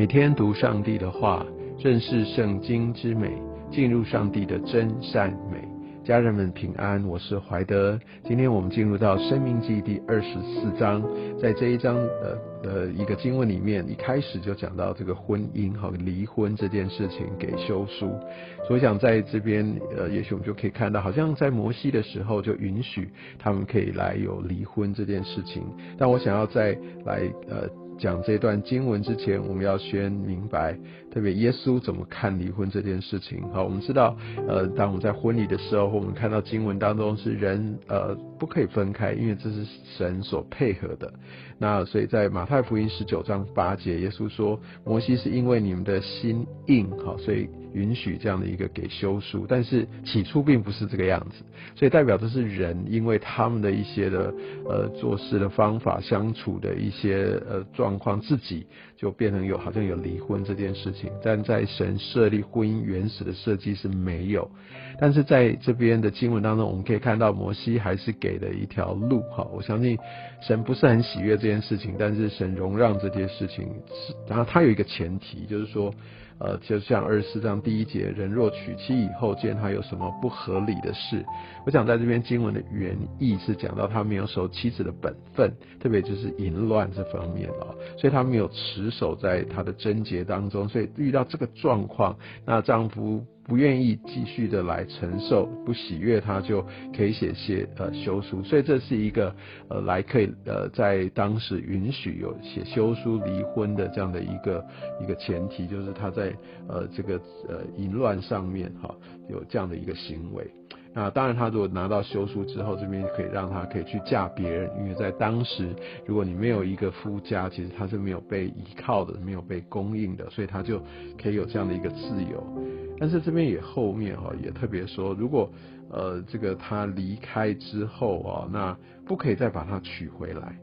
每天读上帝的话，认识圣经之美，进入上帝的真善美。家人们平安，我是怀德。今天我们进入到《生命记》第二十四章，在这一章的呃一个经文里面，一开始就讲到这个婚姻和离婚这件事情给休书。所以想在这边呃，也许我们就可以看到，好像在摩西的时候就允许他们可以来有离婚这件事情。但我想要再来呃。讲这段经文之前，我们要先明白，特别耶稣怎么看离婚这件事情。好，我们知道，呃，当我们在婚礼的时候，我们看到经文当中是人呃不可以分开，因为这是神所配合的。那所以在马太福音十九章八节，耶稣说，摩西是因为你们的心硬，好，所以。允许这样的一个给休书，但是起初并不是这个样子，所以代表的是人因为他们的一些的呃做事的方法、相处的一些呃状况，自己就变成有好像有离婚这件事情，但在神设立婚姻原始的设计是没有，但是在这边的经文当中，我们可以看到摩西还是给了一条路哈，我相信神不是很喜悦这件事情，但是神容让这件事情，然后他有一个前提就是说。呃，就像二十四章第一节，人若娶妻以后，见他有什么不合理的事，我想在这边经文的原意是讲到他没有守妻子的本分，特别就是淫乱这方面啊，所以她没有持守在她的贞洁当中，所以遇到这个状况，那丈夫。不愿意继续的来承受，不喜悦，她就可以写些呃休书，所以这是一个呃来可以呃在当时允许有写休书离婚的这样的一个一个前提，就是她在呃这个呃淫乱上面哈有这样的一个行为。那当然，他如果拿到休书之后，这边可以让他可以去嫁别人，因为在当时，如果你没有一个夫家，其实他是没有被依靠的，没有被供应的，所以他就可以有这样的一个自由。但是这边也后面哈也特别说，如果呃这个他离开之后啊，那不可以再把他娶回来。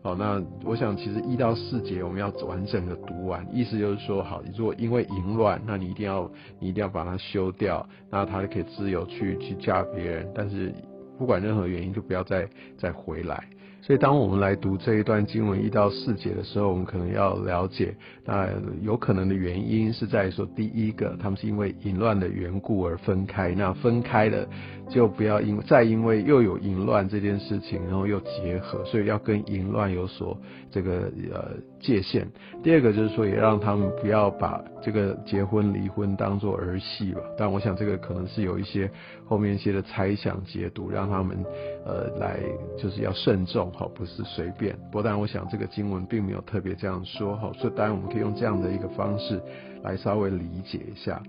好，那我想其实一到四节我们要完整的读完，意思就是说，好，如果因为淫乱，那你一定要你一定要把它修掉，那他就可以自由去去嫁别人，但是不管任何原因就不要再再回来。所以，当我们来读这一段经文一到四节的时候，我们可能要了解，那有可能的原因是在说，第一个，他们是因为淫乱的缘故而分开，那分开了就不要因再因为又有淫乱这件事情，然后又结合，所以要跟淫乱有所这个呃界限。第二个就是说，也让他们不要把这个结婚离婚当做儿戏吧。但我想这个可能是有一些后面一些的猜想解读，让他们呃来就是要慎重。好，不是随便。不过，当然，我想这个经文并没有特别这样说。好，所以当然我们可以用这样的一个方式来稍微理解一下。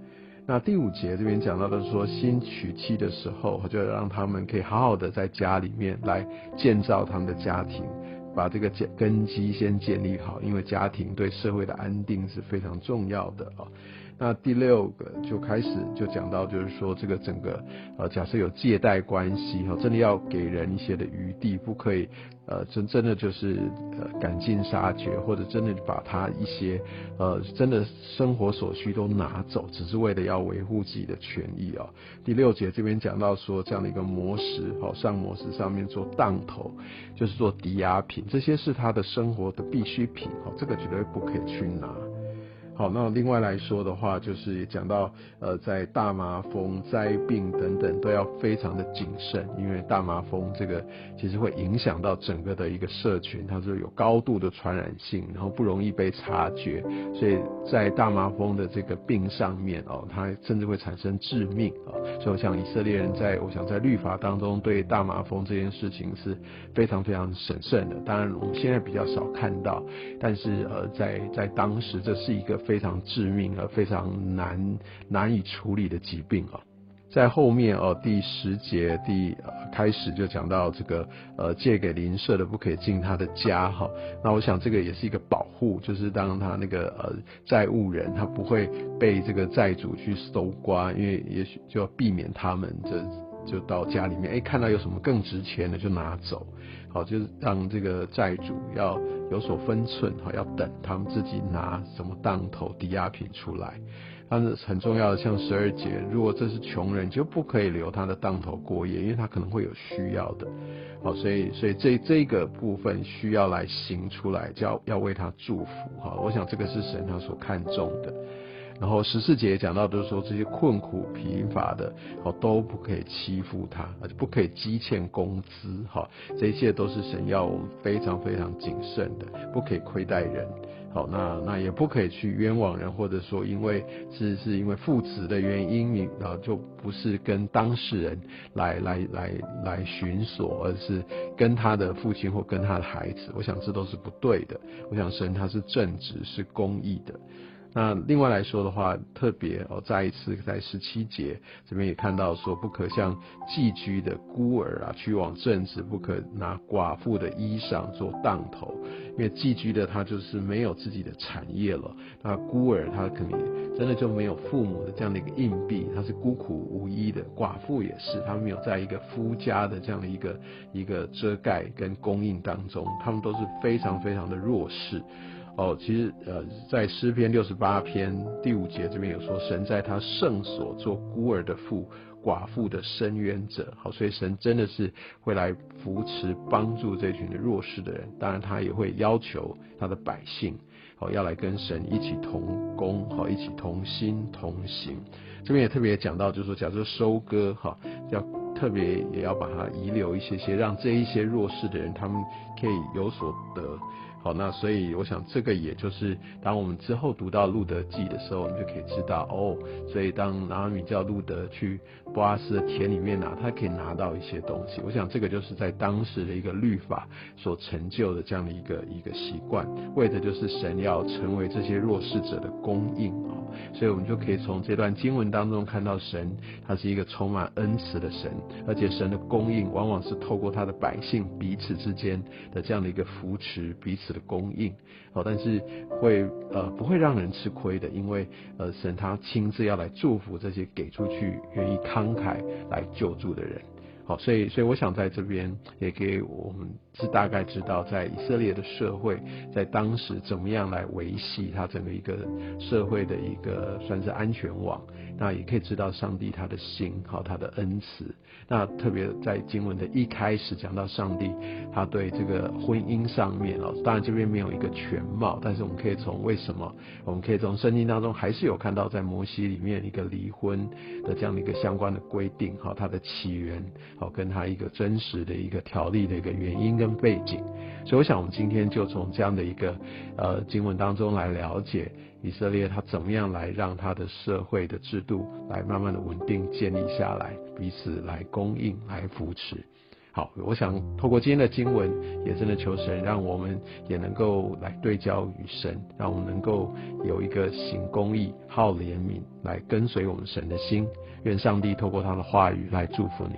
那第五节这边讲到的说，新娶妻的时候，就让他们可以好好的在家里面来建造他们的家庭，把这个建根基先建立好，因为家庭对社会的安定是非常重要的啊。那第六个就开始就讲到，就是说这个整个呃，假设有借贷关系哈，真的要给人一些的余地，不可以呃真真的就是呃赶尽杀绝，或者真的把他一些呃真的生活所需都拿走，只是为了要维护自己的权益啊。第六节这边讲到说这样的一个模式，好上模式上面做当头，就是做抵押品，这些是他的生活的必需品，好这个绝对不可以去拿。好，那另外来说的话，就是也讲到呃，在大麻风灾病等等都要非常的谨慎，因为大麻风这个其实会影响到整个的一个社群，它是有高度的传染性，然后不容易被察觉，所以在大麻风的这个病上面哦，它甚至会产生致命啊。所以我想以色列人在我想在律法当中对大麻风这件事情是非常非常审慎的。当然我们现在比较少看到，但是呃，在在当时这是一个。非常致命而非常难难以处理的疾病啊，在后面哦第十节第开始就讲到这个呃借给邻舍的不可以进他的家哈，那我想这个也是一个保护，就是当他那个呃债务人他不会被这个债主去搜刮，因为也许就要避免他们这就到家里面哎看到有什么更值钱的就拿走。好，就是让这个债主要有所分寸，好，要等他们自己拿什么当头抵押品出来。但是很重要的，像十二节，如果这是穷人，就不可以留他的当头过夜，因为他可能会有需要的。好，所以所以这这个部分需要来行出来，就要要为他祝福。哈，我想这个是神他所看重的。然后十四节讲到都是说这些困苦贫乏的，好都不可以欺负他，而且不可以积欠工资，哈，这一切都是神要我们非常非常谨慎的，不可以亏待人，好，那那也不可以去冤枉人，或者说因为是是因为父子的原因，你然后就不是跟当事人来来来来寻索，而是跟他的父亲或跟他的孩子，我想这都是不对的。我想神他是正直是公义的。那另外来说的话，特别哦，再一次在十七节这边也看到说，不可像寄居的孤儿啊，去往正直，不可拿寡妇的衣裳做当头，因为寄居的他就是没有自己的产业了。那孤儿他肯定真的就没有父母的这样的一个硬币，他是孤苦无依的。寡妇也是，他们没有在一个夫家的这样的一个一个遮盖跟供应当中，他们都是非常非常的弱势。哦，其实呃，在诗篇六十八篇第五节这边有说，神在他圣所做孤儿的父、寡妇的伸冤者。好，所以神真的是会来扶持、帮助这群的弱势的人。当然，他也会要求他的百姓，好，要来跟神一起同工，好，一起同心同行。这边也特别讲到，就是说，假设收割，哈，要特别也要把它遗留一些些，让这一些弱势的人，他们可以有所得。好，那所以我想这个也就是当我们之后读到路德记的时候，我们就可以知道哦。所以当拿阿米叫路德去波阿斯的田里面拿，他可以拿到一些东西。我想这个就是在当时的一个律法所成就的这样的一个一个习惯，为的就是神要成为这些弱势者的供应啊。所以我们就可以从这段经文当中看到神他是一个充满恩慈的神，而且神的供应往往是透过他的百姓彼此之间的这样的一个扶持彼此。的供应，好，但是会呃不会让人吃亏的，因为呃神他亲自要来祝福这些给出去愿意慷慨来救助的人，好，所以所以我想在这边也给我们是大概知道在以色列的社会在当时怎么样来维系他整个一个社会的一个算是安全网。那也可以知道上帝他的心，好他的恩慈。那特别在经文的一开始讲到上帝，他对这个婚姻上面哦，当然这边没有一个全貌，但是我们可以从为什么，我们可以从圣经当中还是有看到在摩西里面一个离婚的这样的一个相关的规定，好它的起源，好跟他一个真实的一个条例的一个原因跟背景。所以我想我们今天就从这样的一个呃经文当中来了解。以色列他怎么样来让他的社会的制度来慢慢的稳定建立下来，彼此来供应来扶持。好，我想透过今天的经文，也真的求神让我们也能够来对焦与神，让我们能够有一个行公义、好怜悯来跟随我们神的心。愿上帝透过他的话语来祝福你。